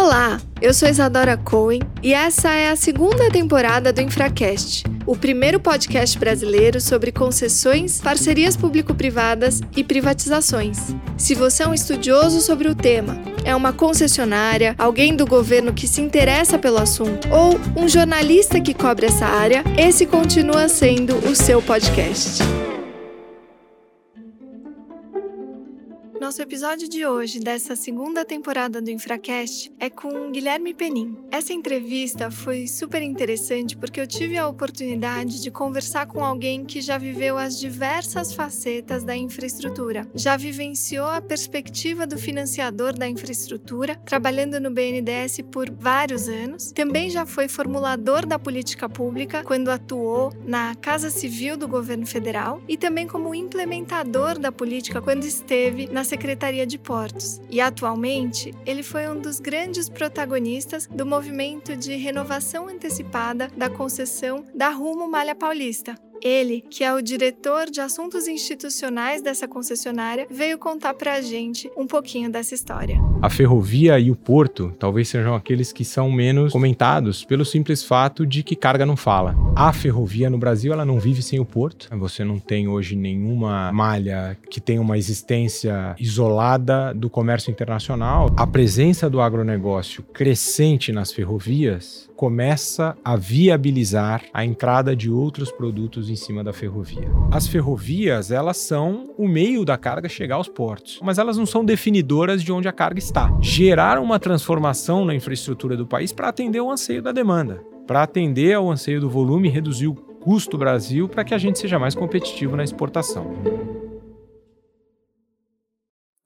Olá, eu sou Isadora Cohen e essa é a segunda temporada do Infracast, o primeiro podcast brasileiro sobre concessões, parcerias público-privadas e privatizações. Se você é um estudioso sobre o tema, é uma concessionária, alguém do governo que se interessa pelo assunto ou um jornalista que cobre essa área, esse continua sendo o seu podcast. Nosso episódio de hoje, dessa segunda temporada do Infracast, é com Guilherme Penin. Essa entrevista foi super interessante porque eu tive a oportunidade de conversar com alguém que já viveu as diversas facetas da infraestrutura, já vivenciou a perspectiva do financiador da infraestrutura, trabalhando no BNDES por vários anos, também já foi formulador da política pública quando atuou na Casa Civil do governo federal e também como implementador da política quando esteve na Secretaria Secretaria de Portos. E atualmente, ele foi um dos grandes protagonistas do movimento de renovação antecipada da concessão da Rumo Malha Paulista, ele, que é o diretor de assuntos institucionais dessa concessionária, veio contar para a gente um pouquinho dessa história. A ferrovia e o porto talvez sejam aqueles que são menos comentados pelo simples fato de que carga não fala. A ferrovia no Brasil ela não vive sem o porto. Você não tem hoje nenhuma malha que tenha uma existência isolada do comércio internacional. A presença do agronegócio crescente nas ferrovias começa a viabilizar a entrada de outros produtos em cima da ferrovia. As ferrovias, elas são o meio da carga chegar aos portos, mas elas não são definidoras de onde a carga está. Gerar uma transformação na infraestrutura do país para atender o anseio da demanda, para atender ao anseio do volume e reduzir o custo Brasil para que a gente seja mais competitivo na exportação.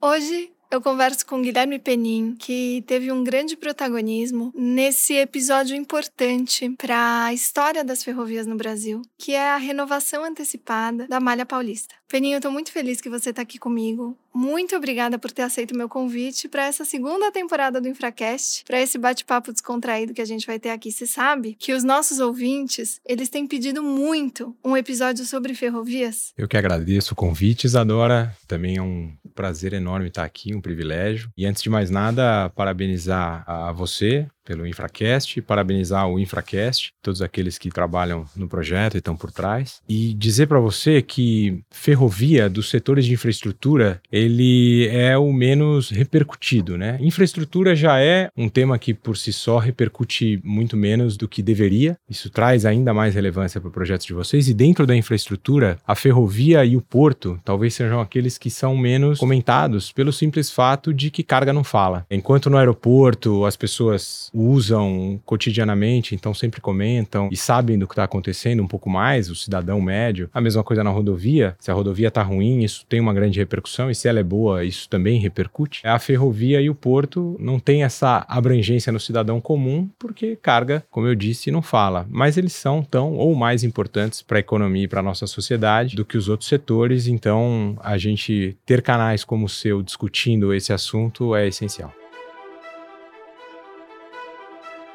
Hoje eu converso com Guilherme Penin, que teve um grande protagonismo nesse episódio importante para a história das ferrovias no Brasil, que é a renovação antecipada da Malha Paulista. Peninho, eu estou muito feliz que você está aqui comigo. Muito obrigada por ter aceito meu convite para essa segunda temporada do Infracast, para esse bate-papo descontraído que a gente vai ter aqui. Você sabe que os nossos ouvintes, eles têm pedido muito um episódio sobre ferrovias? Eu que agradeço o convite, Isadora. Também é um prazer enorme estar aqui, um privilégio. E antes de mais nada, parabenizar a você pelo Infracast, parabenizar o Infracast, todos aqueles que trabalham no projeto e estão por trás, e dizer para você que ferrovia dos setores de infraestrutura, ele é o menos repercutido, né? Infraestrutura já é um tema que por si só repercute muito menos do que deveria. Isso traz ainda mais relevância para o projeto de vocês e dentro da infraestrutura, a ferrovia e o porto talvez sejam aqueles que são menos comentados pelo simples fato de que carga não fala. Enquanto no aeroporto as pessoas usam cotidianamente, então sempre comentam e sabem do que está acontecendo um pouco mais, o cidadão médio. A mesma coisa na rodovia. Se a rodovia está ruim, isso tem uma grande repercussão, e se ela é boa, isso também repercute. A ferrovia e o porto não tem essa abrangência no cidadão comum, porque carga, como eu disse, não fala. Mas eles são tão ou mais importantes para a economia e para a nossa sociedade do que os outros setores, então a gente ter canais como o seu discutindo esse assunto é essencial.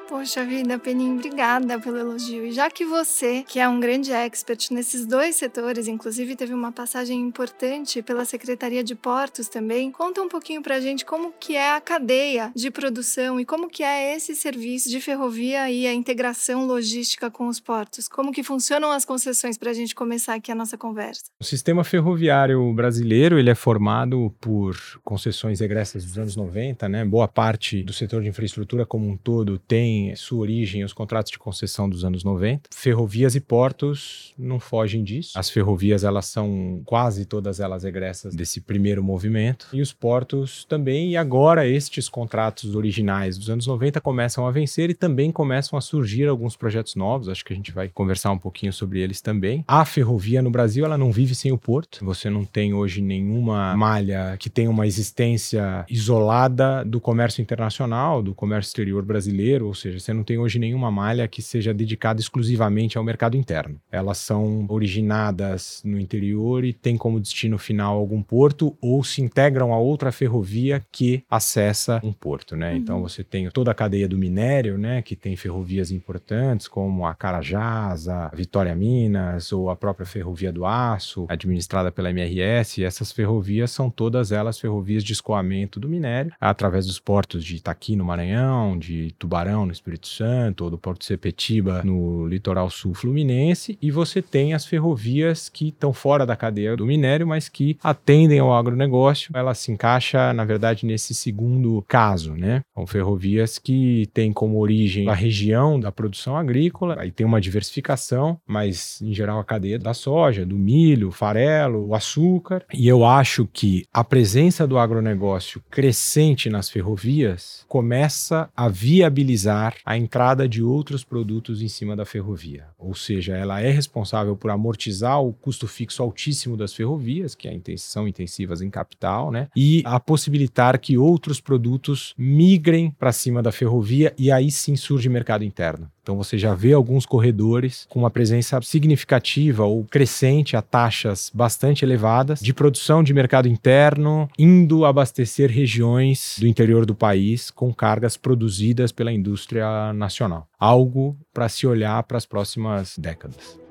Poxa vida, Penin, obrigada pelo elogio. E já que você, que é um grande expert nesses dois setores, inclusive teve uma passagem importante pela Secretaria de Portos também, conta um pouquinho pra gente como que é a cadeia de produção e como que é esse serviço de ferrovia e a integração logística com os portos. Como que funcionam as concessões pra gente começar aqui a nossa conversa. O sistema ferroviário brasileiro, ele é formado por concessões egressas dos anos 90, né? Boa parte do setor de infraestrutura como um todo tem sua origem os contratos de concessão dos anos 90. Ferrovias e portos não fogem disso. As ferrovias, elas são quase todas elas egressas desse primeiro movimento. E os portos também. E agora estes contratos originais dos anos 90 começam a vencer e também começam a surgir alguns projetos novos. Acho que a gente vai conversar um pouquinho sobre eles também. A ferrovia no Brasil, ela não vive sem o porto. Você não tem hoje nenhuma malha que tenha uma existência isolada do comércio internacional, do comércio exterior brasileiro, ou seja, seja, você não tem hoje nenhuma malha que seja dedicada exclusivamente ao mercado interno. Elas são originadas no interior e têm como destino final algum porto ou se integram a outra ferrovia que acessa um porto, né? Uhum. Então você tem toda a cadeia do minério, né, que tem ferrovias importantes como a Carajás, a Vitória Minas ou a própria Ferrovia do Aço, administrada pela MRS. essas ferrovias são todas elas ferrovias de escoamento do minério através dos portos de Itaqui no Maranhão, de Tubarão no Espírito Santo, ou do Porto Sepetiba no litoral sul fluminense, e você tem as ferrovias que estão fora da cadeia do minério, mas que atendem ao agronegócio. Ela se encaixa, na verdade, nesse segundo caso, né? São ferrovias que têm como origem a região da produção agrícola, aí tem uma diversificação, mas em geral a cadeia da soja, do milho, farelo, o açúcar. E eu acho que a presença do agronegócio crescente nas ferrovias começa a viabilizar a entrada de outros produtos em cima da ferrovia. Ou seja, ela é responsável por amortizar o custo fixo altíssimo das ferrovias, que é são intensivas em capital, né? E a possibilitar que outros produtos migrem para cima da ferrovia e aí sim surge mercado interno. Então você já vê alguns corredores com uma presença significativa ou crescente a taxas bastante elevadas de produção de mercado interno, indo abastecer regiões do interior do país com cargas produzidas pela indústria nacional. Algo para se olhar para as próximas décadas.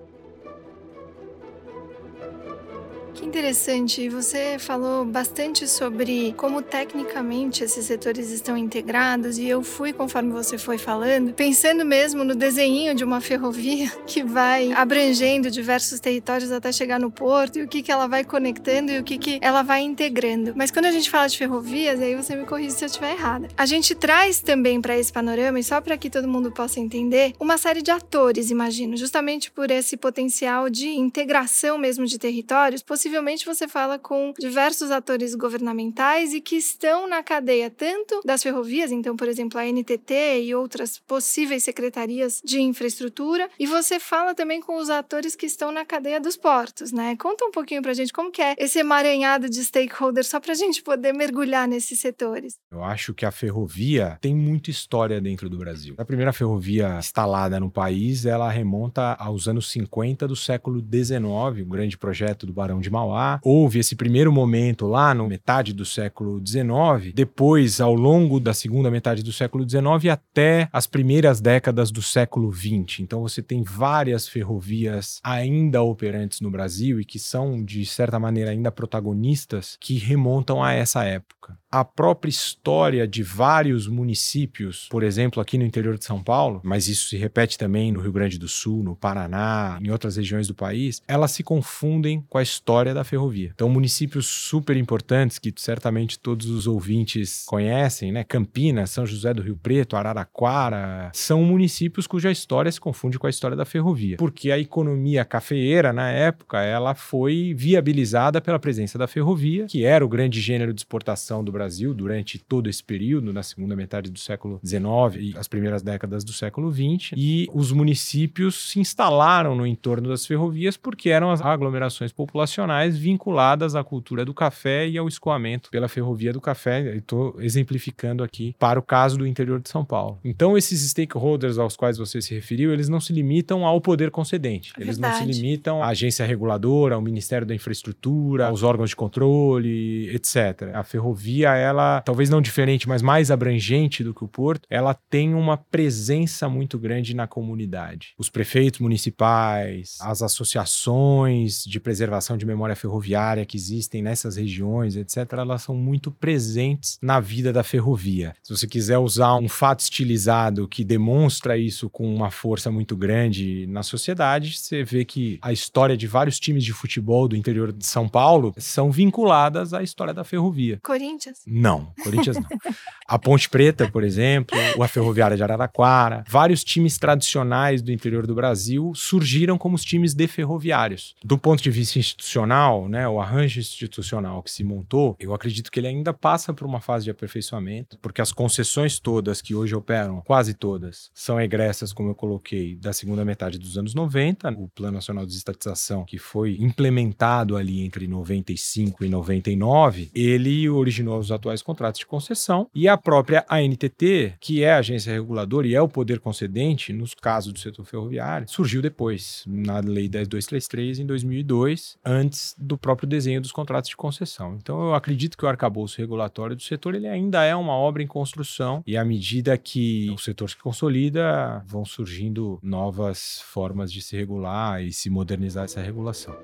Que interessante. Você falou bastante sobre como tecnicamente esses setores estão integrados e eu fui, conforme você foi falando, pensando mesmo no desenho de uma ferrovia que vai abrangendo diversos territórios até chegar no porto e o que, que ela vai conectando e o que, que ela vai integrando. Mas quando a gente fala de ferrovias, aí você me corrige se eu estiver errada. A gente traz também para esse panorama, e só para que todo mundo possa entender, uma série de atores, imagino, justamente por esse potencial de integração mesmo de territórios, possivelmente você fala com diversos atores governamentais e que estão na cadeia tanto das ferrovias, então, por exemplo, a NTT e outras possíveis secretarias de infraestrutura, e você fala também com os atores que estão na cadeia dos portos, né? Conta um pouquinho pra gente como que é esse emaranhado de stakeholders só pra gente poder mergulhar nesses setores. Eu acho que a ferrovia tem muita história dentro do Brasil. A primeira ferrovia instalada no país, ela remonta aos anos 50 do século XIX, o grande projeto do Barão de Mauá. Houve esse primeiro momento lá no metade do século XIX, depois, ao longo da segunda metade do século XIX até as primeiras décadas do século XX. Então você tem várias ferrovias ainda operantes no Brasil e que são, de certa maneira, ainda protagonistas que remontam a essa época a própria história de vários municípios, por exemplo, aqui no interior de São Paulo, mas isso se repete também no Rio Grande do Sul, no Paraná, em outras regiões do país, elas se confundem com a história da ferrovia. Então, municípios super importantes que certamente todos os ouvintes conhecem, né? Campinas, São José do Rio Preto, Araraquara, são municípios cuja história se confunde com a história da ferrovia, porque a economia cafeeira na época, ela foi viabilizada pela presença da ferrovia, que era o grande gênero de exportação do Brasil durante todo esse período, na segunda metade do século XIX e as primeiras décadas do século XX, e os municípios se instalaram no entorno das ferrovias porque eram as aglomerações populacionais vinculadas à cultura do café e ao escoamento pela ferrovia do café. Estou exemplificando aqui para o caso do interior de São Paulo. Então, esses stakeholders aos quais você se referiu, eles não se limitam ao poder concedente, é eles Verdade. não se limitam à agência reguladora, ao Ministério da Infraestrutura, aos órgãos de controle, etc. A ferrovia ela, talvez não diferente, mas mais abrangente do que o Porto, ela tem uma presença muito grande na comunidade. Os prefeitos municipais, as associações de preservação de memória ferroviária que existem nessas regiões, etc., elas são muito presentes na vida da ferrovia. Se você quiser usar um fato estilizado que demonstra isso com uma força muito grande na sociedade, você vê que a história de vários times de futebol do interior de São Paulo são vinculadas à história da ferrovia. Corinthians. Corinthians? Não, Corinthians não. A Ponte Preta, por exemplo, ou a Ferroviária de Araraquara, vários times tradicionais do interior do Brasil surgiram como os times de ferroviários. Do ponto de vista institucional, né, o arranjo institucional que se montou, eu acredito que ele ainda passa por uma fase de aperfeiçoamento, porque as concessões todas que hoje operam, quase todas, são egressas, como eu coloquei, da segunda metade dos anos 90, o Plano Nacional de Estatização, que foi implementado ali entre 95 e 99, ele originou os atuais contratos de concessão, e a própria ANTT, que é a agência reguladora e é o poder concedente nos casos do setor ferroviário, surgiu depois, na Lei 10233, em 2002, antes do próprio desenho dos contratos de concessão. Então, eu acredito que o arcabouço regulatório do setor ele ainda é uma obra em construção, e à medida que o setor se consolida, vão surgindo novas formas de se regular e se modernizar essa regulação.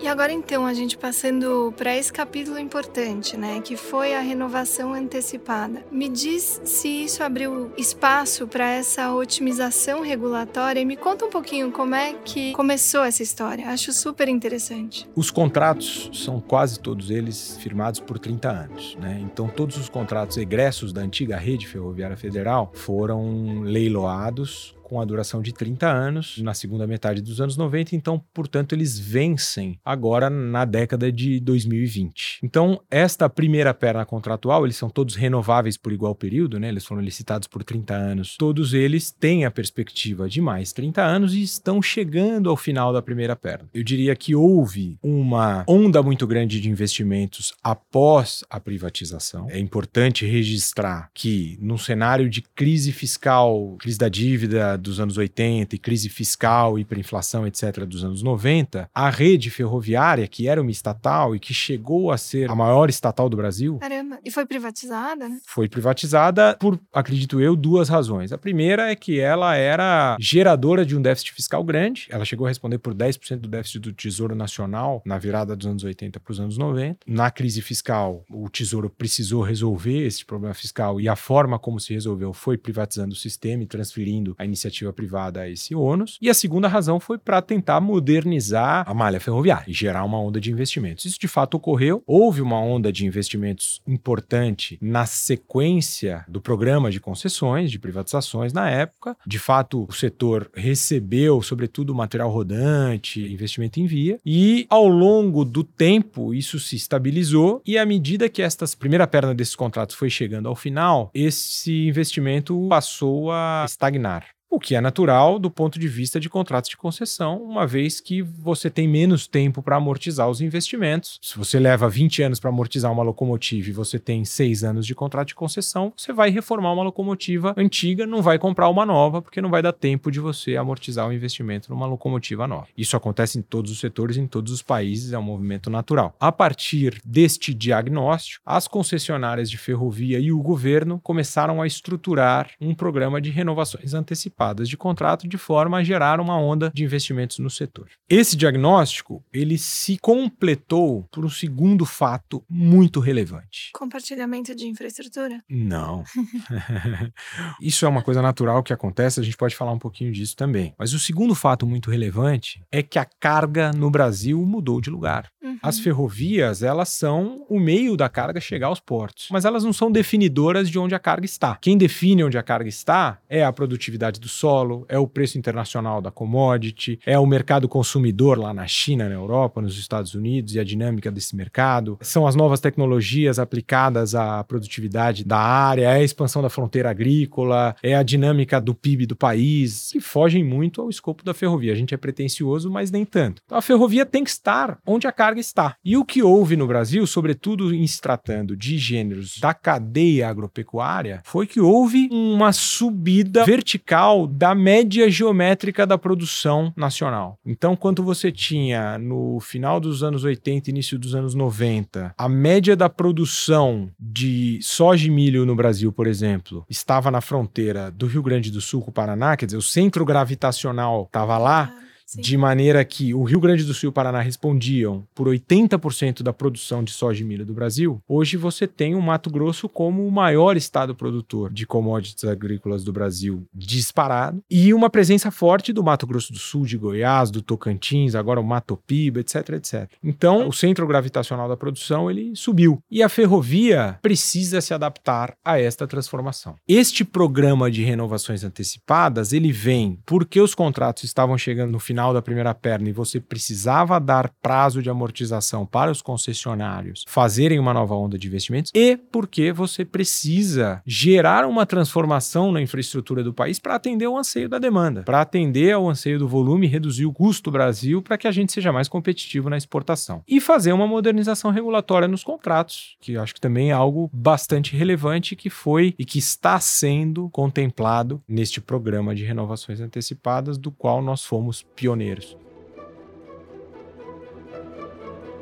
E agora então, a gente passando para esse capítulo importante, né, que foi a renovação antecipada. Me diz se isso abriu espaço para essa otimização regulatória e me conta um pouquinho como é que começou essa história. Acho super interessante. Os contratos são quase todos eles firmados por 30 anos, né? Então todos os contratos egressos da antiga rede ferroviária federal foram leiloados com a duração de 30 anos, na segunda metade dos anos 90, então, portanto, eles vencem agora na década de 2020. Então, esta primeira perna contratual, eles são todos renováveis por igual período, né? Eles foram licitados por 30 anos. Todos eles têm a perspectiva de mais 30 anos e estão chegando ao final da primeira perna. Eu diria que houve uma onda muito grande de investimentos após a privatização. É importante registrar que, num cenário de crise fiscal, crise da dívida, dos anos 80 e crise fiscal, hiperinflação, etc., dos anos 90, a rede ferroviária, que era uma estatal e que chegou a ser a maior estatal do Brasil. Caramba, e foi privatizada, né? Foi privatizada por, acredito eu, duas razões. A primeira é que ela era geradora de um déficit fiscal grande, ela chegou a responder por 10% do déficit do Tesouro Nacional na virada dos anos 80 para os anos 90. Na crise fiscal, o Tesouro precisou resolver esse problema fiscal e a forma como se resolveu foi privatizando o sistema e transferindo a iniciativa iniciativa privada a esse ônus. E a segunda razão foi para tentar modernizar a malha ferroviária e gerar uma onda de investimentos. Isso de fato ocorreu. Houve uma onda de investimentos importante na sequência do programa de concessões, de privatizações na época. De fato, o setor recebeu, sobretudo, material rodante, investimento em via. E ao longo do tempo, isso se estabilizou. E à medida que esta primeira perna desses contratos foi chegando ao final, esse investimento passou a estagnar. O que é natural do ponto de vista de contratos de concessão, uma vez que você tem menos tempo para amortizar os investimentos. Se você leva 20 anos para amortizar uma locomotiva e você tem 6 anos de contrato de concessão, você vai reformar uma locomotiva antiga, não vai comprar uma nova, porque não vai dar tempo de você amortizar o investimento numa locomotiva nova. Isso acontece em todos os setores, em todos os países, é um movimento natural. A partir deste diagnóstico, as concessionárias de ferrovia e o governo começaram a estruturar um programa de renovações antecipadas antecipadas de contrato de forma a gerar uma onda de investimentos no setor. Esse diagnóstico, ele se completou por um segundo fato muito relevante. Compartilhamento de infraestrutura? Não. Isso é uma coisa natural que acontece, a gente pode falar um pouquinho disso também. Mas o segundo fato muito relevante é que a carga no Brasil mudou de lugar. Uhum. As ferrovias, elas são o meio da carga chegar aos portos, mas elas não são definidoras de onde a carga está. Quem define onde a carga está é a produtividade do do solo, é o preço internacional da commodity, é o mercado consumidor lá na China, na Europa, nos Estados Unidos e a dinâmica desse mercado. São as novas tecnologias aplicadas à produtividade da área, é a expansão da fronteira agrícola, é a dinâmica do PIB do país, que fogem muito ao escopo da ferrovia. A gente é pretencioso, mas nem tanto. Então a ferrovia tem que estar onde a carga está. E o que houve no Brasil, sobretudo em se tratando de gêneros da cadeia agropecuária, foi que houve uma subida vertical da média geométrica da produção nacional. Então, quando você tinha no final dos anos 80, início dos anos 90, a média da produção de soja e milho no Brasil, por exemplo, estava na fronteira do Rio Grande do Sul com o Paraná, quer dizer, o centro gravitacional estava lá. Sim. de maneira que o Rio Grande do Sul e o Paraná respondiam por 80% da produção de soja e milho do Brasil, hoje você tem o Mato Grosso como o maior estado produtor de commodities agrícolas do Brasil disparado e uma presença forte do Mato Grosso do Sul, de Goiás, do Tocantins, agora o Mato Piba, etc, etc. Então, o centro gravitacional da produção ele subiu e a ferrovia precisa se adaptar a esta transformação. Este programa de renovações antecipadas, ele vem porque os contratos estavam chegando no final final da primeira perna e você precisava dar prazo de amortização para os concessionários fazerem uma nova onda de investimentos e porque você precisa gerar uma transformação na infraestrutura do país para atender o anseio da demanda, para atender ao anseio do volume reduzir o custo do Brasil para que a gente seja mais competitivo na exportação. E fazer uma modernização regulatória nos contratos, que acho que também é algo bastante relevante que foi e que está sendo contemplado neste programa de renovações antecipadas, do qual nós fomos pioneiros.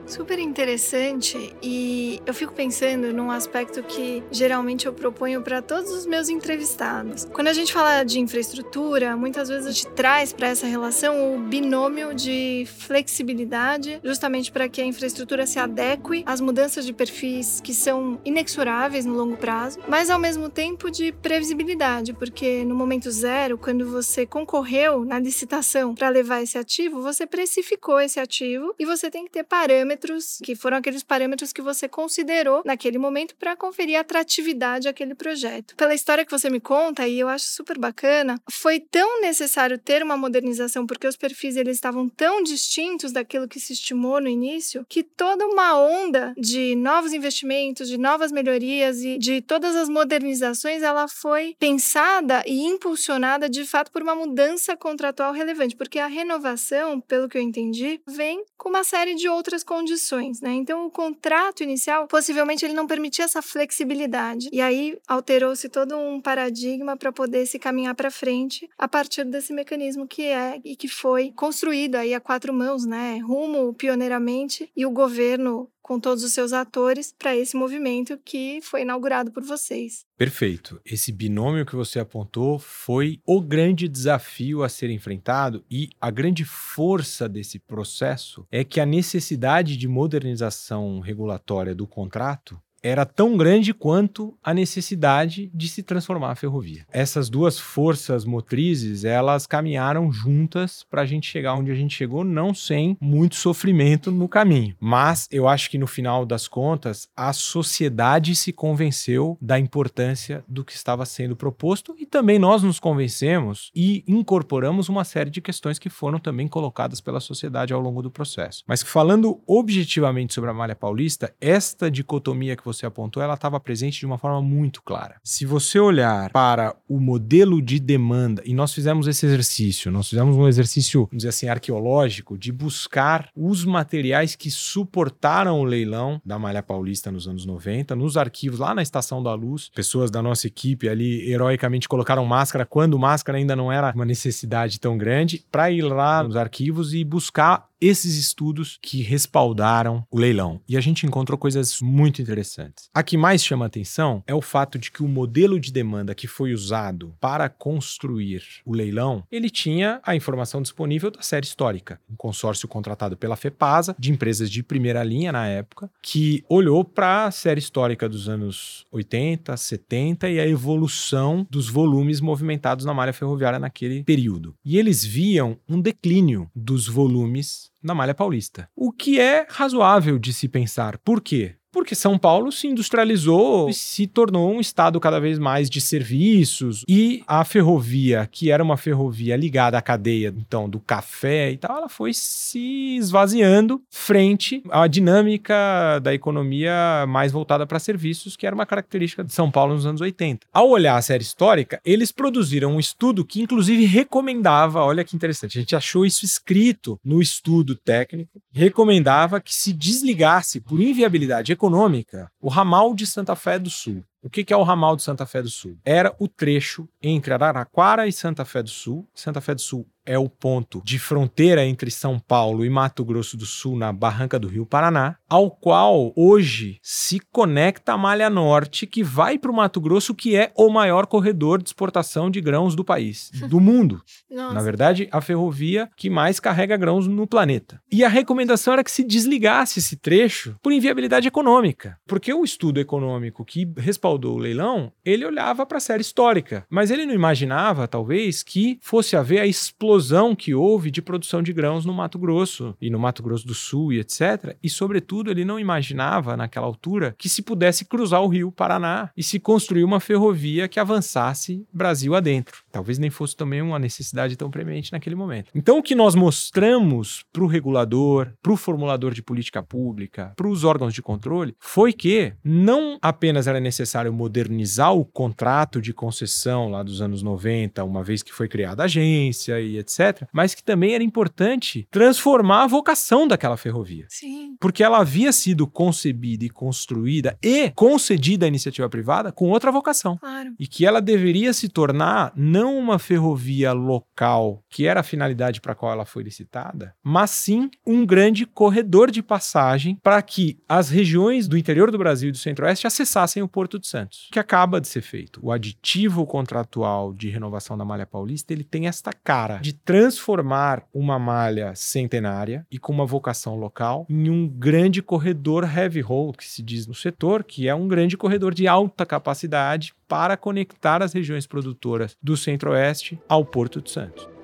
Super interessante e eu fico pensando num aspecto que geralmente eu proponho para todos os meus entrevistados. Quando a gente fala de infraestrutura, muitas vezes a gente traz para essa relação o binômio de flexibilidade, justamente para que a infraestrutura se adeque às mudanças de perfis que são inexoráveis no longo prazo, mas ao mesmo tempo de previsibilidade, porque no momento zero, quando você concorreu na licitação para levar esse ativo, você precificou esse ativo e você tem que ter parâmetros parâmetros que foram aqueles parâmetros que você considerou naquele momento para conferir atratividade àquele projeto. Pela história que você me conta, e eu acho super bacana, foi tão necessário ter uma modernização porque os perfis eles estavam tão distintos daquilo que se estimou no início, que toda uma onda de novos investimentos, de novas melhorias e de todas as modernizações, ela foi pensada e impulsionada de fato por uma mudança contratual relevante, porque a renovação, pelo que eu entendi, vem com uma série de outras condições condições, né? Então o contrato inicial possivelmente ele não permitia essa flexibilidade. E aí alterou-se todo um paradigma para poder se caminhar para frente a partir desse mecanismo que é e que foi construído aí a quatro mãos, né? Rumo pioneiramente e o governo com todos os seus atores para esse movimento que foi inaugurado por vocês. Perfeito. Esse binômio que você apontou foi o grande desafio a ser enfrentado e a grande força desse processo é que a necessidade de modernização regulatória do contrato era tão grande quanto a necessidade de se transformar a ferrovia. Essas duas forças motrizes, elas caminharam juntas para a gente chegar onde a gente chegou, não sem muito sofrimento no caminho. Mas eu acho que no final das contas, a sociedade se convenceu da importância do que estava sendo proposto e também nós nos convencemos e incorporamos uma série de questões que foram também colocadas pela sociedade ao longo do processo. Mas falando objetivamente sobre a Malha Paulista, esta dicotomia que você você apontou, ela estava presente de uma forma muito clara. Se você olhar para o modelo de demanda, e nós fizemos esse exercício, nós fizemos um exercício, vamos dizer assim, arqueológico, de buscar os materiais que suportaram o leilão da Malha Paulista nos anos 90, nos arquivos lá na Estação da Luz, pessoas da nossa equipe ali heroicamente colocaram máscara quando máscara ainda não era uma necessidade tão grande, para ir lá nos arquivos e buscar esses estudos que respaldaram o leilão. E a gente encontrou coisas muito interessantes. A que mais chama atenção é o fato de que o modelo de demanda que foi usado para construir o leilão, ele tinha a informação disponível da série histórica, um consórcio contratado pela FEPASA, de empresas de primeira linha na época, que olhou para a série histórica dos anos 80, 70 e a evolução dos volumes movimentados na malha ferroviária naquele período. E eles viam um declínio dos volumes na Malha Paulista. O que é razoável de se pensar. Por quê? Porque São Paulo se industrializou e se tornou um estado cada vez mais de serviços e a ferrovia, que era uma ferrovia ligada à cadeia, então, do café e tal, ela foi se esvaziando frente à dinâmica da economia mais voltada para serviços, que era uma característica de São Paulo nos anos 80. Ao olhar a série histórica, eles produziram um estudo que inclusive recomendava, olha que interessante, a gente achou isso escrito no estudo técnico, recomendava que se desligasse por inviabilidade econômica econômica o ramal de Santa Fé do Sul. O que, é o ramal de Santa Fé do Sul? Era o trecho entre Araraquara e Santa Fé do Sul. Santa Fé do Sul é o ponto de fronteira entre São Paulo e Mato Grosso do Sul, na barranca do Rio Paraná, ao qual hoje se conecta a Malha Norte, que vai para o Mato Grosso, que é o maior corredor de exportação de grãos do país, do mundo. Nossa. Na verdade, a ferrovia que mais carrega grãos no planeta. E a recomendação era que se desligasse esse trecho por inviabilidade econômica, porque o estudo econômico que respaldou o leilão, ele olhava para a série histórica, mas ele não imaginava, talvez, que fosse haver a explosão explosão que houve de produção de grãos no Mato Grosso e no Mato Grosso do Sul e etc. E, sobretudo, ele não imaginava, naquela altura, que se pudesse cruzar o rio Paraná e se construir uma ferrovia que avançasse Brasil adentro. Talvez nem fosse também uma necessidade tão premente naquele momento. Então, o que nós mostramos para o regulador, para o formulador de política pública, para os órgãos de controle, foi que não apenas era necessário modernizar o contrato de concessão lá dos anos 90, uma vez que foi criada a agência e etc., mas que também era importante transformar a vocação daquela ferrovia. Sim. Porque ela havia sido concebida e construída e concedida à iniciativa privada com outra vocação. Claro. E que ela deveria se tornar não uma ferrovia local, que era a finalidade para a qual ela foi licitada, mas sim um grande corredor de passagem para que as regiões do interior do Brasil e do Centro-Oeste acessassem o Porto de Santos, que acaba de ser feito. O aditivo contratual de renovação da malha paulista, ele tem esta cara de transformar uma malha centenária e com uma vocação local em um grande corredor heavy haul, que se diz no setor, que é um grande corredor de alta capacidade para conectar as regiões produtoras do Centro-Oeste ao Porto de Santos.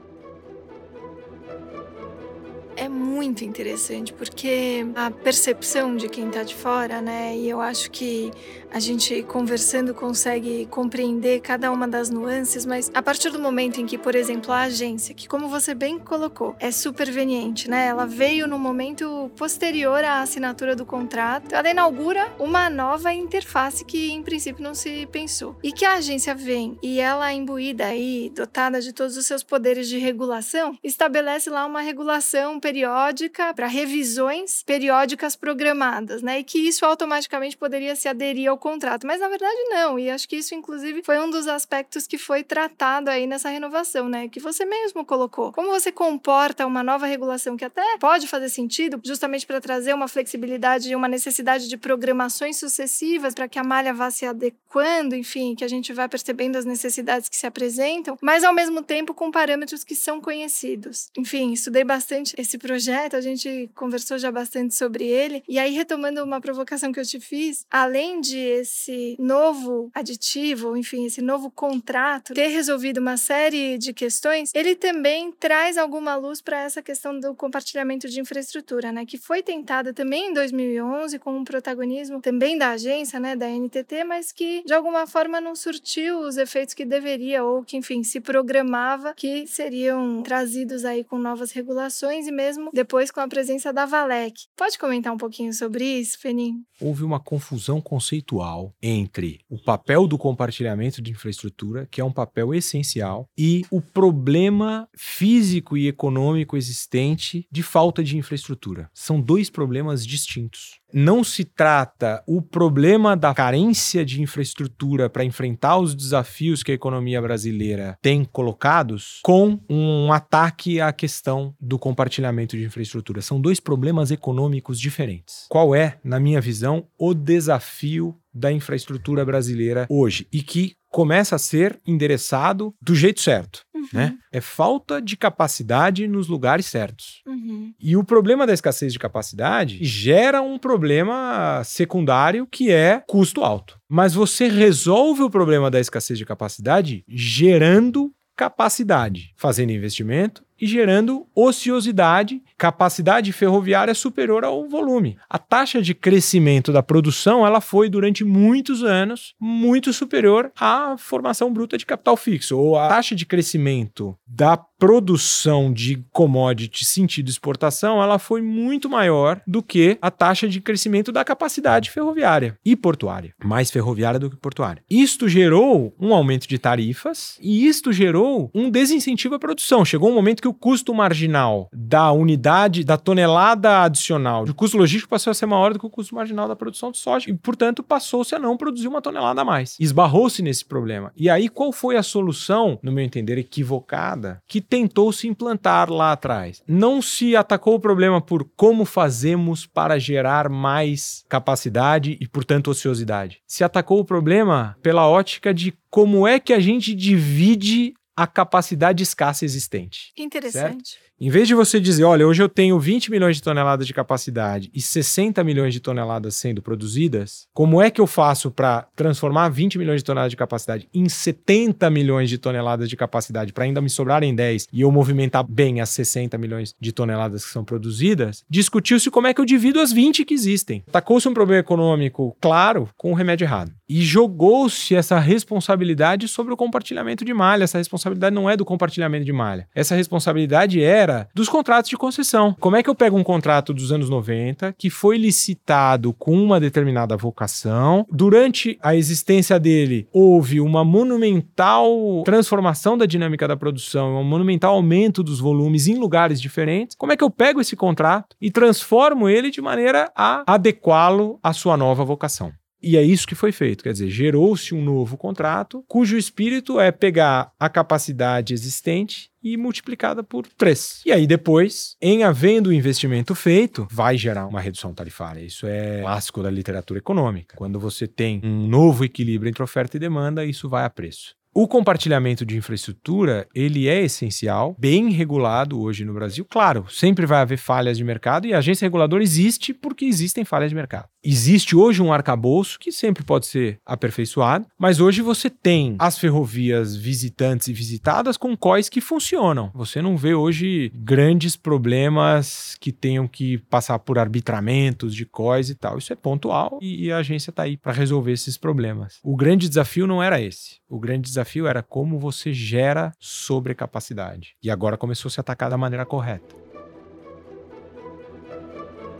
É muito interessante porque a percepção de quem está de fora, né? E eu acho que a gente conversando consegue compreender cada uma das nuances, mas a partir do momento em que, por exemplo, a agência, que como você bem colocou, é superveniente, né? Ela veio no momento posterior à assinatura do contrato, ela inaugura uma nova interface que em princípio não se pensou. E que a agência vem e ela imbuída aí, dotada de todos os seus poderes de regulação, estabelece lá uma regulação periódica para revisões periódicas programadas, né? E que isso automaticamente poderia se aderir ao contrato, mas na verdade não. E acho que isso inclusive foi um dos aspectos que foi tratado aí nessa renovação, né? Que você mesmo colocou. Como você comporta uma nova regulação que até pode fazer sentido, justamente para trazer uma flexibilidade e uma necessidade de programações sucessivas para que a malha vá se adequando, enfim, que a gente vá percebendo as necessidades que se apresentam, mas ao mesmo tempo com parâmetros que são conhecidos. Enfim, estudei bastante esse projeto, a gente conversou já bastante sobre ele. E aí, retomando uma provocação que eu te fiz, além de esse novo aditivo, enfim, esse novo contrato ter resolvido uma série de questões, ele também traz alguma luz para essa questão do compartilhamento de infraestrutura, né? Que foi tentada também em 2011 com um protagonismo também da agência, né, da NTT, mas que de alguma forma não surtiu os efeitos que deveria ou que, enfim, se programava que seriam trazidos aí com novas regulações e mesmo depois com a presença da Valec. Pode comentar um pouquinho sobre isso, Fenin? Houve uma confusão conceitual entre o papel do compartilhamento de infraestrutura, que é um papel essencial, e o problema físico e econômico existente de falta de infraestrutura. São dois problemas distintos não se trata o problema da carência de infraestrutura para enfrentar os desafios que a economia brasileira tem colocados com um ataque à questão do compartilhamento de infraestrutura. São dois problemas econômicos diferentes. Qual é, na minha visão, o desafio da infraestrutura brasileira hoje e que começa a ser endereçado do jeito certo. Uhum. Né? É falta de capacidade nos lugares certos. Uhum. E o problema da escassez de capacidade gera um problema secundário que é custo alto. Mas você resolve o problema da escassez de capacidade gerando capacidade, fazendo investimento e gerando ociosidade, capacidade ferroviária superior ao volume. A taxa de crescimento da produção, ela foi durante muitos anos muito superior à formação bruta de capital fixo, ou a taxa de crescimento da produção de commodity sentido exportação, ela foi muito maior do que a taxa de crescimento da capacidade ferroviária e portuária, mais ferroviária do que portuária. Isto gerou um aumento de tarifas e isto gerou um desincentivo à produção. Chegou um momento que o custo marginal da unidade, da tonelada adicional de custo logístico passou a ser maior do que o custo marginal da produção de soja e, portanto, passou-se a não produzir uma tonelada a mais. Esbarrou-se nesse problema. E aí, qual foi a solução, no meu entender, equivocada, que tentou se implantar lá atrás. Não se atacou o problema por como fazemos para gerar mais capacidade e, portanto, ociosidade. Se atacou o problema pela ótica de como é que a gente divide a capacidade escassa existente. Interessante. Certo? Em vez de você dizer, olha, hoje eu tenho 20 milhões de toneladas de capacidade e 60 milhões de toneladas sendo produzidas, como é que eu faço para transformar 20 milhões de toneladas de capacidade em 70 milhões de toneladas de capacidade para ainda me sobrarem 10 e eu movimentar bem as 60 milhões de toneladas que são produzidas? Discutiu-se como é que eu divido as 20 que existem. Tacou-se um problema econômico claro com o remédio errado. E jogou-se essa responsabilidade sobre o compartilhamento de malha. Essa responsabilidade não é do compartilhamento de malha. Essa responsabilidade era dos contratos de concessão. Como é que eu pego um contrato dos anos 90 que foi licitado com uma determinada vocação? Durante a existência dele, houve uma monumental transformação da dinâmica da produção, um monumental aumento dos volumes em lugares diferentes. Como é que eu pego esse contrato e transformo ele de maneira a adequá-lo à sua nova vocação? E é isso que foi feito, quer dizer, gerou-se um novo contrato, cujo espírito é pegar a capacidade existente e multiplicada por 3. E aí depois, em havendo o investimento feito, vai gerar uma redução tarifária. Isso é clássico da literatura econômica. Quando você tem um novo equilíbrio entre oferta e demanda, isso vai a preço. O compartilhamento de infraestrutura, ele é essencial, bem regulado hoje no Brasil. Claro, sempre vai haver falhas de mercado e a agência reguladora existe porque existem falhas de mercado. Existe hoje um arcabouço que sempre pode ser aperfeiçoado, mas hoje você tem as ferrovias visitantes e visitadas com COIs que funcionam. Você não vê hoje grandes problemas que tenham que passar por arbitramentos de COIs e tal. Isso é pontual e a agência está aí para resolver esses problemas. O grande desafio não era esse. O grande desafio era como você gera sobrecapacidade. E agora começou a se atacar da maneira correta.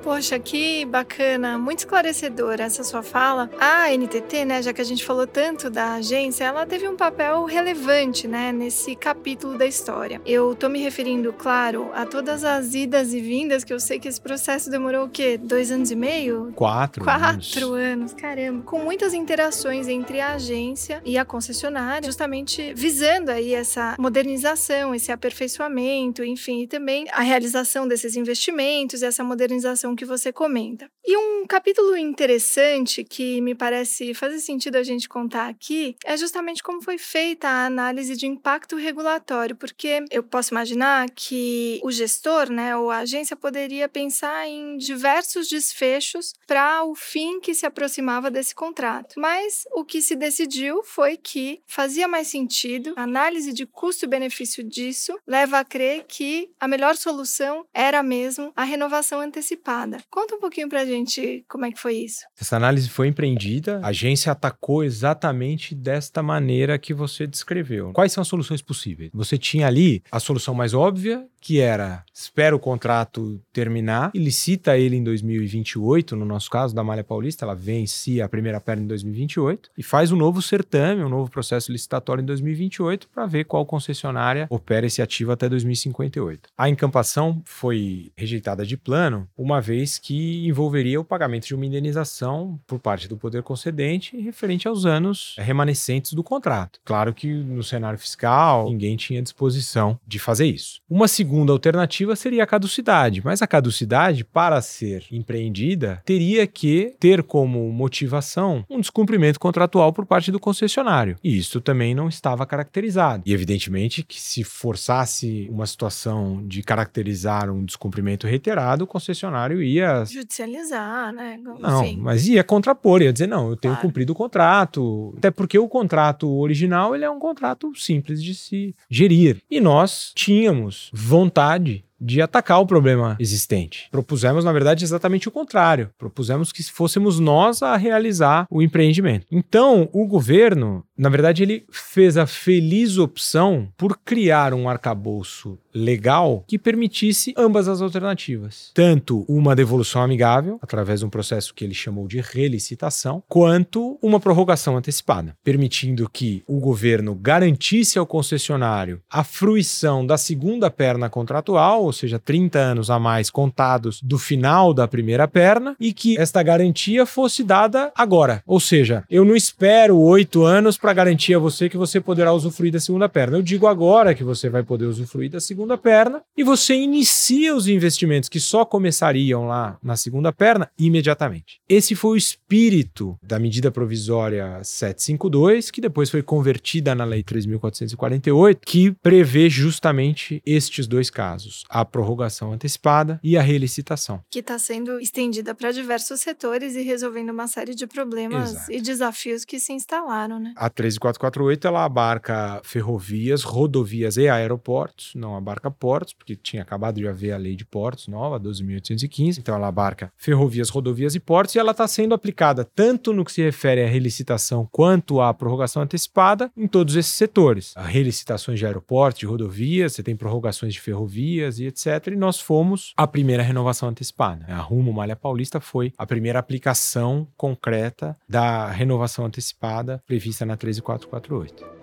Poxa, que bacana, muito esclarecedora essa sua fala. A NTT, né, já que a gente falou tanto da agência, ela teve um papel relevante, né, nesse capítulo da história. Eu tô me referindo, claro, a todas as idas e vindas, que eu sei que esse processo demorou o quê? Dois anos e meio? Quatro. Quatro anos, anos caramba. Com muitas interações entre a agência e a concessionária, justamente visando aí essa modernização, esse aperfeiçoamento, enfim, e também a realização desses investimentos e essa modernização que você comenta. E um capítulo interessante que me parece fazer sentido a gente contar aqui é justamente como foi feita a análise de impacto regulatório, porque eu posso imaginar que o gestor, né, ou a agência poderia pensar em diversos desfechos para o fim que se aproximava desse contrato. Mas o que se decidiu foi que fazia mais sentido, a análise de custo-benefício disso leva a crer que a melhor solução era mesmo a renovação antecipada. Conta um pouquinho pra gente como é que foi isso. Essa análise foi empreendida, a agência atacou exatamente desta maneira que você descreveu. Quais são as soluções possíveis? Você tinha ali a solução mais óbvia, que era espera o contrato terminar e licita ele em 2028, no nosso caso da Malha Paulista, ela vence a primeira perna em 2028 e faz um novo certame, um novo processo licitatório em 2028 para ver qual concessionária opera esse ativo até 2058. A encampação foi rejeitada de plano, uma vez que envolveria o pagamento de uma indenização por parte do poder concedente referente aos anos remanescentes do contrato. Claro que no cenário fiscal ninguém tinha disposição de fazer isso. Uma segunda alternativa seria a caducidade, mas a caducidade, para ser empreendida, teria que ter como motivação um descumprimento contratual por parte do concessionário. E isso também não estava caracterizado. E evidentemente que se forçasse uma situação de caracterizar um descumprimento reiterado, o concessionário ia judicializar, né? Não, Sim. mas ia contrapor, ia dizer não, eu tenho claro. cumprido o contrato. Até porque o contrato original ele é um contrato simples de se gerir. E nós tínhamos vontade de atacar o problema existente. Propusemos, na verdade, exatamente o contrário. Propusemos que fôssemos nós a realizar o empreendimento. Então, o governo, na verdade, ele fez a feliz opção por criar um arcabouço legal que permitisse ambas as alternativas. Tanto uma devolução amigável, através de um processo que ele chamou de relicitação, quanto uma prorrogação antecipada, permitindo que o governo garantisse ao concessionário a fruição da segunda perna contratual, ou seja, 30 anos a mais contados do final da primeira perna, e que esta garantia fosse dada agora. Ou seja, eu não espero oito anos para garantir a você que você poderá usufruir da segunda perna. Eu digo agora que você vai poder usufruir da segunda perna e você inicia os investimentos que só começariam lá na segunda perna imediatamente. Esse foi o espírito da medida provisória 752, que depois foi convertida na Lei 3.448, que prevê justamente estes dois casos: a prorrogação antecipada e a relicitação. Que está sendo estendida para diversos setores e resolvendo uma série de problemas Exato. e desafios que se instalaram, né? A 13448 ela abarca ferrovias, rodovias e aeroportos, não abarca portos, porque tinha acabado de haver a lei de portos nova, 12.815, então ela abarca ferrovias, rodovias e portos e ela está sendo aplicada tanto no que se refere à relicitação quanto à prorrogação antecipada em todos esses setores. A relicitações de aeroportos, de rodovias, você tem prorrogações de ferrovias e etc. E nós fomos a primeira renovação antecipada. A Rumo Malha Paulista foi a primeira aplicação concreta da renovação antecipada prevista na 13448.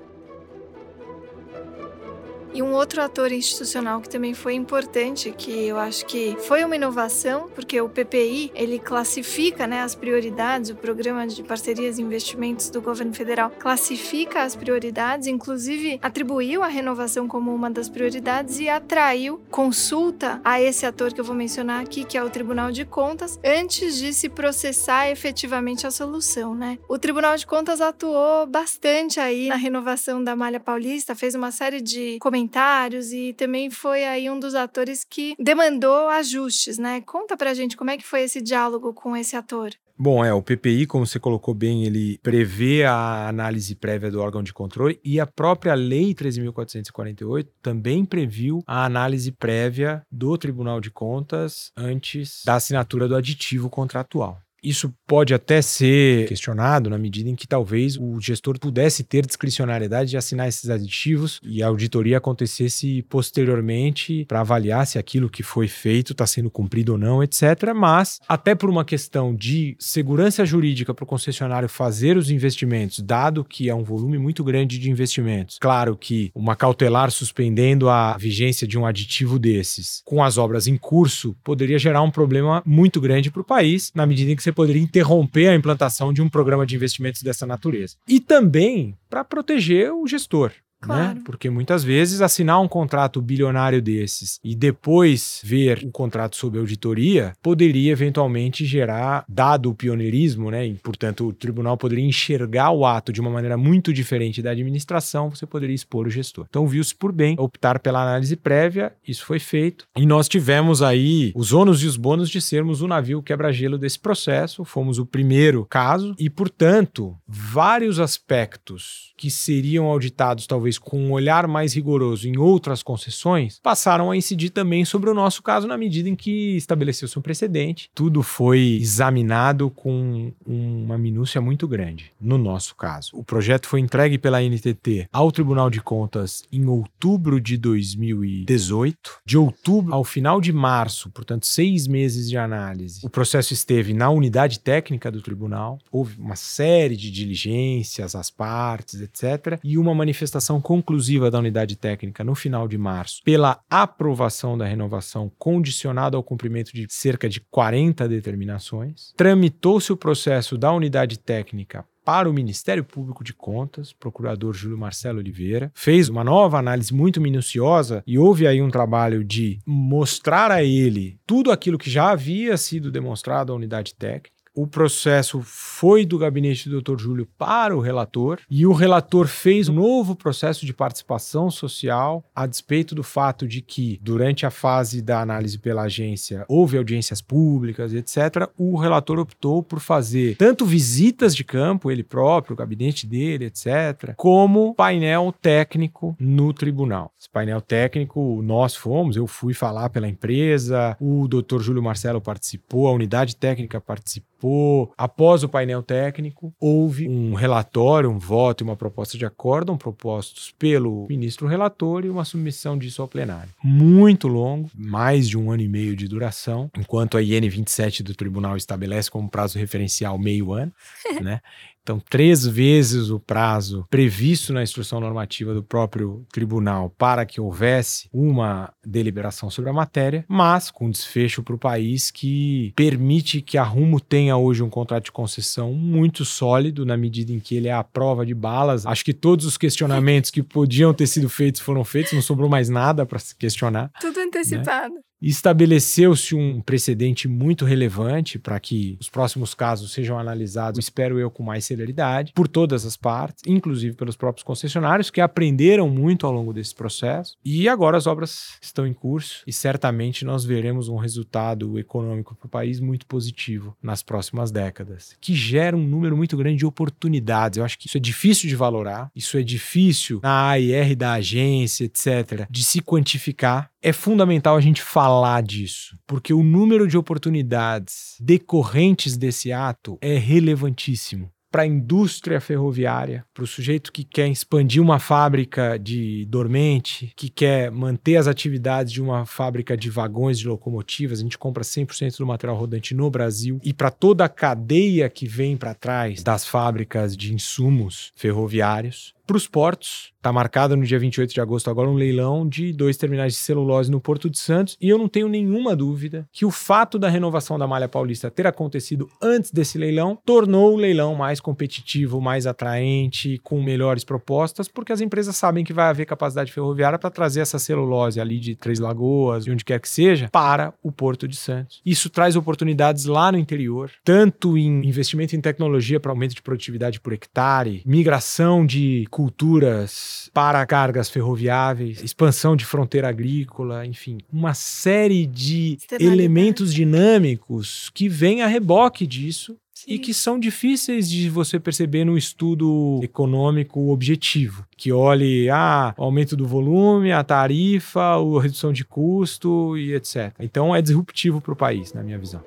E um outro ator institucional que também foi importante, que eu acho que foi uma inovação, porque o PPI, ele classifica né, as prioridades, o Programa de Parcerias e Investimentos do Governo Federal classifica as prioridades, inclusive atribuiu a renovação como uma das prioridades e atraiu consulta a esse ator que eu vou mencionar aqui, que é o Tribunal de Contas, antes de se processar efetivamente a solução, né? O Tribunal de Contas atuou bastante aí na renovação da Malha Paulista, fez uma série de comentários comentários e também foi aí um dos atores que demandou ajustes, né? Conta pra gente como é que foi esse diálogo com esse ator. Bom, é, o PPI, como você colocou bem, ele prevê a análise prévia do órgão de controle e a própria Lei 13.448 também previu a análise prévia do Tribunal de Contas antes da assinatura do aditivo contratual. Isso pode até ser questionado na medida em que talvez o gestor pudesse ter discricionariedade de assinar esses aditivos e a auditoria acontecesse posteriormente para avaliar se aquilo que foi feito está sendo cumprido ou não, etc. Mas, até por uma questão de segurança jurídica para o concessionário fazer os investimentos, dado que é um volume muito grande de investimentos, claro que uma cautelar suspendendo a vigência de um aditivo desses com as obras em curso poderia gerar um problema muito grande para o país, na medida em que você poderia interromper a implantação de um programa de investimentos dessa natureza. E também para proteger o gestor. Né? Claro. Né? Porque muitas vezes assinar um contrato bilionário desses e depois ver o contrato sob auditoria poderia eventualmente gerar, dado o pioneirismo, né? E, portanto, o tribunal poderia enxergar o ato de uma maneira muito diferente da administração, você poderia expor o gestor. Então, viu-se por bem optar pela análise prévia, isso foi feito, e nós tivemos aí os ônus e os bônus de sermos o navio quebra-gelo desse processo, fomos o primeiro caso, e, portanto, vários aspectos que seriam auditados talvez talvez com um olhar mais rigoroso em outras concessões, passaram a incidir também sobre o nosso caso na medida em que estabeleceu-se um precedente. Tudo foi examinado com uma minúcia muito grande, no nosso caso. O projeto foi entregue pela NTT ao Tribunal de Contas em outubro de 2018. De outubro ao final de março, portanto, seis meses de análise, o processo esteve na unidade técnica do tribunal. Houve uma série de diligências, as partes, etc. E uma manifestação conclusiva da unidade técnica no final de março, pela aprovação da renovação condicionada ao cumprimento de cerca de 40 determinações. Tramitou-se o processo da unidade técnica para o Ministério Público de Contas, procurador Júlio Marcelo Oliveira, fez uma nova análise muito minuciosa e houve aí um trabalho de mostrar a ele tudo aquilo que já havia sido demonstrado à unidade técnica o processo foi do gabinete do Dr. Júlio para o relator e o relator fez um novo processo de participação social a despeito do fato de que durante a fase da análise pela agência houve audiências públicas, etc. O relator optou por fazer tanto visitas de campo, ele próprio, o gabinete dele, etc., como painel técnico no tribunal. Esse painel técnico nós fomos, eu fui falar pela empresa, o Dr. Júlio Marcelo participou, a unidade técnica participou participou. Após o painel técnico, houve um relatório, um voto e uma proposta de acórdão propostos pelo ministro relator e uma submissão disso ao plenário. Muito longo, mais de um ano e meio de duração, enquanto a IN 27 do tribunal estabelece como prazo referencial meio ano, né? Então, três vezes o prazo previsto na instrução normativa do próprio tribunal para que houvesse uma deliberação sobre a matéria, mas com desfecho para o país que permite que a Rumo tenha hoje um contrato de concessão muito sólido, na medida em que ele é a prova de balas. Acho que todos os questionamentos que podiam ter sido feitos foram feitos, não sobrou mais nada para se questionar. Tudo antecipado. Né? Estabeleceu-se um precedente muito relevante para que os próximos casos sejam analisados, espero eu, com mais celeridade, por todas as partes, inclusive pelos próprios concessionários, que aprenderam muito ao longo desse processo. E agora as obras estão em curso e certamente nós veremos um resultado econômico para o país muito positivo nas próximas décadas, que gera um número muito grande de oportunidades. Eu acho que isso é difícil de valorar, isso é difícil na AIR da agência, etc., de se quantificar é fundamental a gente falar disso, porque o número de oportunidades decorrentes desse ato é relevantíssimo para a indústria ferroviária, para o sujeito que quer expandir uma fábrica de dormente, que quer manter as atividades de uma fábrica de vagões de locomotivas, a gente compra 100% do material rodante no Brasil, e para toda a cadeia que vem para trás das fábricas de insumos ferroviários, para os portos, está marcado no dia 28 de agosto agora um leilão de dois terminais de celulose no Porto de Santos, e eu não tenho nenhuma dúvida que o fato da renovação da malha paulista ter acontecido antes desse leilão tornou o leilão mais competitivo, mais atraente, com melhores propostas, porque as empresas sabem que vai haver capacidade ferroviária para trazer essa celulose ali de Três Lagoas, de onde quer que seja, para o Porto de Santos. Isso traz oportunidades lá no interior, tanto em investimento em tecnologia para aumento de produtividade por hectare, migração de culturas para cargas ferroviáveis, expansão de fronteira agrícola, enfim, uma série de elementos dinâmicos que vêm a reboque disso Sim. e que são difíceis de você perceber no estudo econômico objetivo, que olhe ah, o aumento do volume, a tarifa, a redução de custo e etc. Então é disruptivo para o país, na minha visão.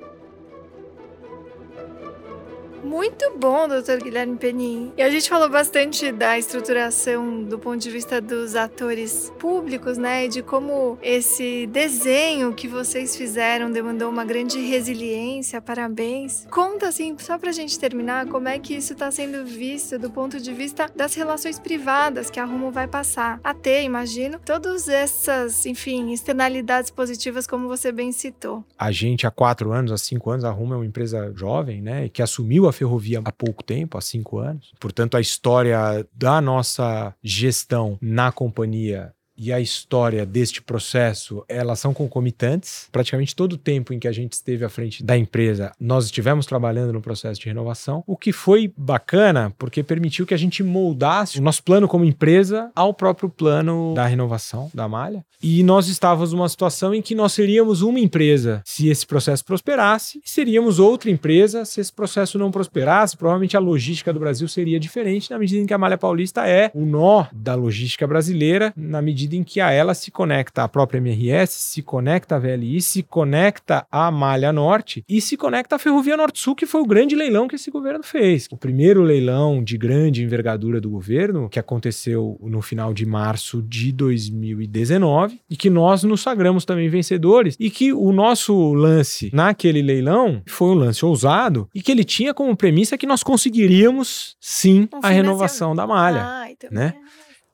Muito bom, doutor Guilherme Penin. E a gente falou bastante da estruturação do ponto de vista dos atores públicos, né? E de como esse desenho que vocês fizeram demandou uma grande resiliência. Parabéns. Conta, assim, só pra gente terminar, como é que isso está sendo visto do ponto de vista das relações privadas que a Rumo vai passar a ter, imagino, todas essas, enfim, externalidades positivas, como você bem citou. A gente, há quatro anos, há cinco anos, a Rumo é uma empresa jovem, né? Que assumiu a ferrovia há pouco tempo, há cinco anos. Portanto, a história da nossa gestão na companhia e a história deste processo, elas são concomitantes. Praticamente todo o tempo em que a gente esteve à frente da empresa, nós estivemos trabalhando no processo de renovação, o que foi bacana porque permitiu que a gente moldasse o nosso plano como empresa ao próprio plano da renovação da malha. E nós estávamos numa situação em que nós seríamos uma empresa se esse processo prosperasse, e seríamos outra empresa se esse processo não prosperasse. Provavelmente a logística do Brasil seria diferente na medida em que a Malha Paulista é o nó da logística brasileira, na medida medida em que a ela se conecta a própria MRS, se conecta a VLI, se conecta a Malha Norte e se conecta a Ferrovia Norte-Sul, que foi o grande leilão que esse governo fez. O primeiro leilão de grande envergadura do governo, que aconteceu no final de março de 2019, e que nós nos sagramos também vencedores, e que o nosso lance naquele leilão foi um lance ousado e que ele tinha como premissa que nós conseguiríamos sim um a renovação da malha. Ah, então né? É.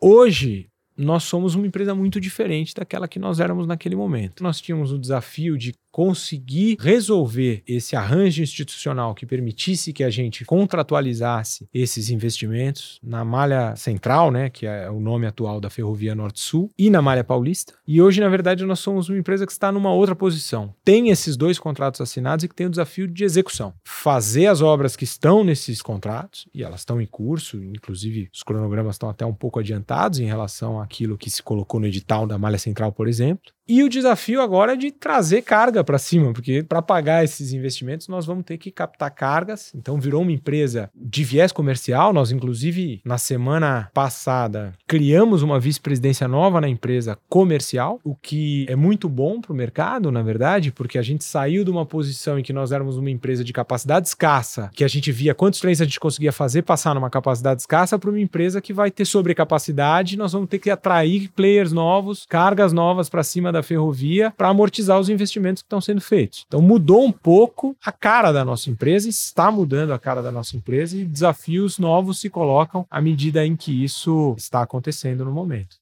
Hoje, nós somos uma empresa muito diferente daquela que nós éramos naquele momento. Nós tínhamos o desafio de conseguir resolver esse arranjo institucional que permitisse que a gente contratualizasse esses investimentos na malha central, né, que é o nome atual da Ferrovia Norte-Sul, e na malha paulista. E hoje, na verdade, nós somos uma empresa que está numa outra posição. Tem esses dois contratos assinados e que tem o desafio de execução. Fazer as obras que estão nesses contratos, e elas estão em curso, inclusive os cronogramas estão até um pouco adiantados em relação àquilo que se colocou no edital da malha central, por exemplo. E o desafio agora é de trazer carga para cima, porque para pagar esses investimentos nós vamos ter que captar cargas. Então virou uma empresa de viés comercial. Nós, inclusive, na semana passada, criamos uma vice-presidência nova na empresa comercial, o que é muito bom para o mercado, na verdade, porque a gente saiu de uma posição em que nós éramos uma empresa de capacidade escassa, que a gente via quantos trens a gente conseguia fazer passar numa capacidade escassa, para uma empresa que vai ter sobrecapacidade. Nós vamos ter que atrair players novos, cargas novas para cima da ferrovia para amortizar os investimentos que estão sendo feitos. Então mudou um pouco a cara da nossa empresa, está mudando a cara da nossa empresa e desafios novos se colocam à medida em que isso está acontecendo no momento.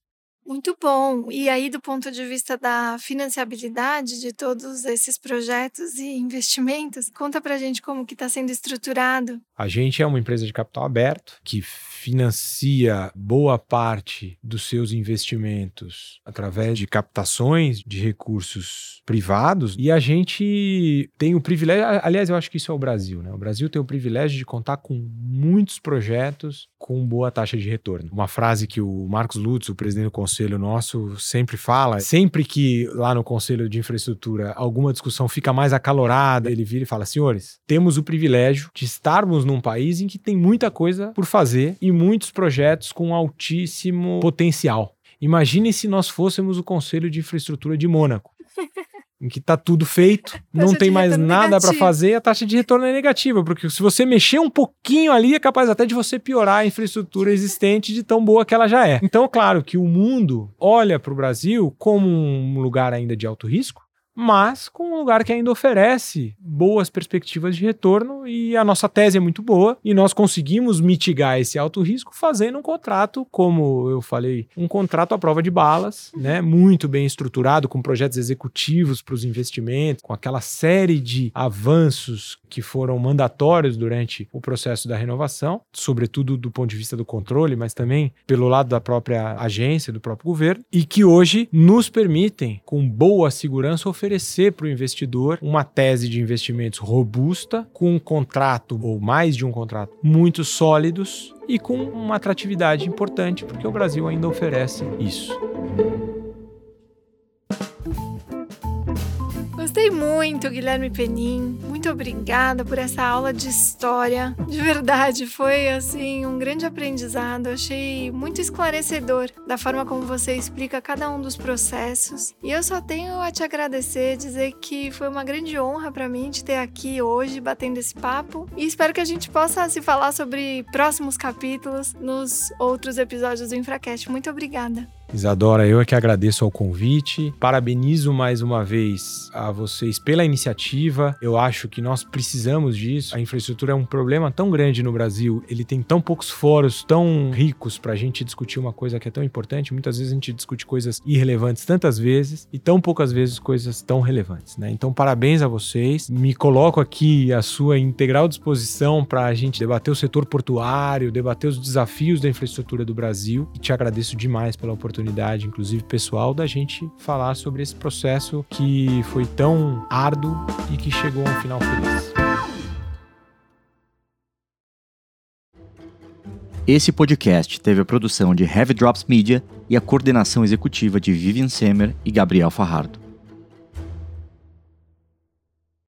Muito bom. E aí, do ponto de vista da financiabilidade de todos esses projetos e investimentos, conta pra gente como que está sendo estruturado. A gente é uma empresa de capital aberto que financia boa parte dos seus investimentos através de captações de recursos privados e a gente tem o privilégio, aliás, eu acho que isso é o Brasil, né? O Brasil tem o privilégio de contar com muitos projetos com boa taxa de retorno. Uma frase que o Marcos Lutz, o presidente do conselho nosso, sempre fala, sempre que lá no conselho de infraestrutura alguma discussão fica mais acalorada, ele vira e fala: "Senhores, temos o privilégio de estarmos num país em que tem muita coisa por fazer e muitos projetos com altíssimo potencial. Imagine se nós fôssemos o Conselho de Infraestrutura de Mônaco. em que está tudo feito, não tem mais nada para fazer, a taxa de retorno é negativa, porque se você mexer um pouquinho ali, é capaz até de você piorar a infraestrutura existente de tão boa que ela já é. Então, claro que o mundo olha para o Brasil como um lugar ainda de alto risco, mas com um lugar que ainda oferece boas perspectivas de retorno e a nossa tese é muito boa e nós conseguimos mitigar esse alto risco fazendo um contrato, como eu falei, um contrato à prova de balas, né, muito bem estruturado com projetos executivos para os investimentos, com aquela série de avanços que foram mandatórios durante o processo da renovação, sobretudo do ponto de vista do controle, mas também pelo lado da própria agência, do próprio governo, e que hoje nos permitem com boa segurança oferecer oferecer para o investidor uma tese de investimentos robusta, com um contrato ou mais de um contrato muito sólidos e com uma atratividade importante, porque o Brasil ainda oferece isso. Gostei muito, Guilherme Penin. Muito obrigada por essa aula de história. De verdade, foi assim um grande aprendizado. Achei muito esclarecedor da forma como você explica cada um dos processos. E eu só tenho a te agradecer, dizer que foi uma grande honra para mim te ter aqui hoje batendo esse papo. E espero que a gente possa se falar sobre próximos capítulos nos outros episódios do Infracast. Muito obrigada. Isadora, eu é que agradeço ao convite. Parabenizo mais uma vez a vocês pela iniciativa. Eu acho que nós precisamos disso. A infraestrutura é um problema tão grande no Brasil, ele tem tão poucos fóruns tão ricos para a gente discutir uma coisa que é tão importante. Muitas vezes a gente discute coisas irrelevantes tantas vezes e tão poucas vezes coisas tão relevantes, né? Então, parabéns a vocês. Me coloco aqui à sua integral disposição para a gente debater o setor portuário, debater os desafios da infraestrutura do Brasil e te agradeço demais pela oportunidade oportunidade, inclusive pessoal, da gente falar sobre esse processo que foi tão árduo e que chegou a um final feliz. Esse podcast teve a produção de Heavy Drops Media e a coordenação executiva de Vivian Semer e Gabriel Farrardo.